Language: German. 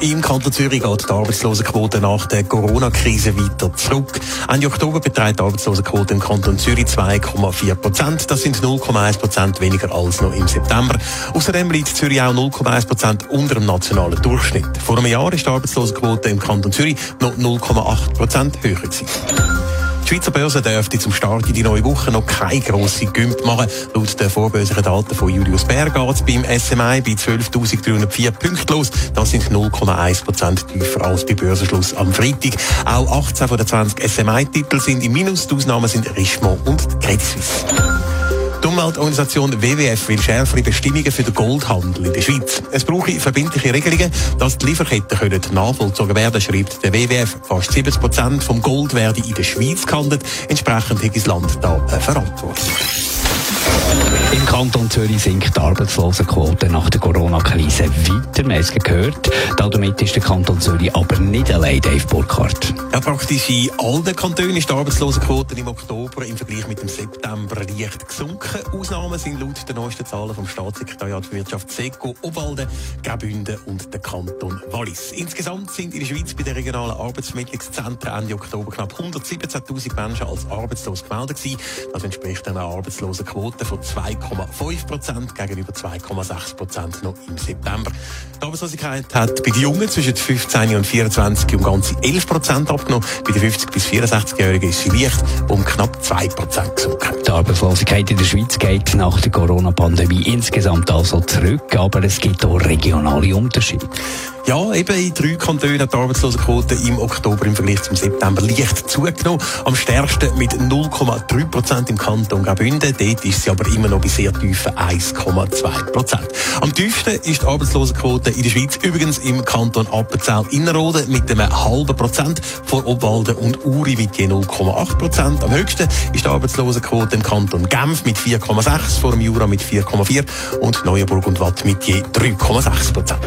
Im Kanton Zürich geht die Arbeitslosenquote nach der Corona-Krise weiter zurück. Ende Oktober beträgt die Arbeitslosenquote im Kanton Zürich 2,4 Prozent. Das sind 0,1 Prozent weniger als noch im September. Außerdem liegt Zürich auch 0,1 Prozent unter dem nationalen Durchschnitt. Vor einem Jahr ist die Arbeitslosenquote im Kanton Zürich noch 0,8 Prozent höher gewesen. Die Schweizer Börse dürfte zum Start in die neue Woche noch keine grosse Gümp machen. Laut den vorbörslichen Daten von Julius Berg geht es beim SMI bei 12.304 Punkten los. Das sind 0,1 Prozent tiefer als bei Börsenschluss am Freitag. Auch 18 von den 20 SMI-Titel sind im Minus. Die Ausnahmen sind Richemont und Credit Suisse. Die Umweltorganisation WWF will schärfere Bestimmungen für den Goldhandel in der Schweiz. Es brauche verbindliche Regelungen, dass die Lieferketten können nachvollzogen werden schreibt der WWF. Fast 70 Prozent vom Gold werde in der Schweiz gehandelt. Entsprechend hat das Land da eine Verantwortung. Im Kanton Zürich sinkt die Arbeitslosenquote nach der Corona-Krise weiter. Gehört. Damit ist der Kanton Zürich aber nicht allein, Dave Burkhardt. Ja, praktisch in allen Kantonen ist die Arbeitslosenquote im Oktober im Vergleich mit dem September leicht gesunken. Ausnahmen sind laut den neuesten Zahlen vom Staatssekretariat für Wirtschaft SECO, Obwalden, Graubünden und der Kanton Wallis. Insgesamt sind in der Schweiz bei den regionalen Arbeitsvermittlungszentren Ende Oktober knapp 117.000 Menschen als arbeitslos gemeldet. Das entspricht einer Arbeitslosenquote von 2,5 Prozent gegenüber 2,6 Prozent noch im September. Die Arbeitslosigkeit hat bei den Jungen zwischen 15 und 24 um ganze 11 Prozent abgenommen. Bei den 50 bis 64-Jährigen ist sie leicht um knapp 2 Prozent gesunken. Die Arbeitslosigkeit in der Schweiz geht nach der Corona-Pandemie insgesamt also zurück, aber es gibt auch regionale Unterschiede. Ja, eben in drei Kantonen hat die Arbeitslosenquote im Oktober im Vergleich zum September leicht zugenommen. Am stärksten mit 0,3 Prozent im Kanton Graubünden. Dort ist sie aber immer noch bei sehr tiefen 1,2 Prozent. Am tiefsten ist die Arbeitslosenquote in der Schweiz übrigens im Kanton Appenzell-Innerrhoden mit einem halben Prozent, vor Obwalden und Uri mit je 0,8 Prozent. Am höchsten ist die Arbeitslosenquote im Kanton Genf mit 4,6, vor dem Jura mit 4,4 und Neuenburg und Watt mit je 3,6 Prozent.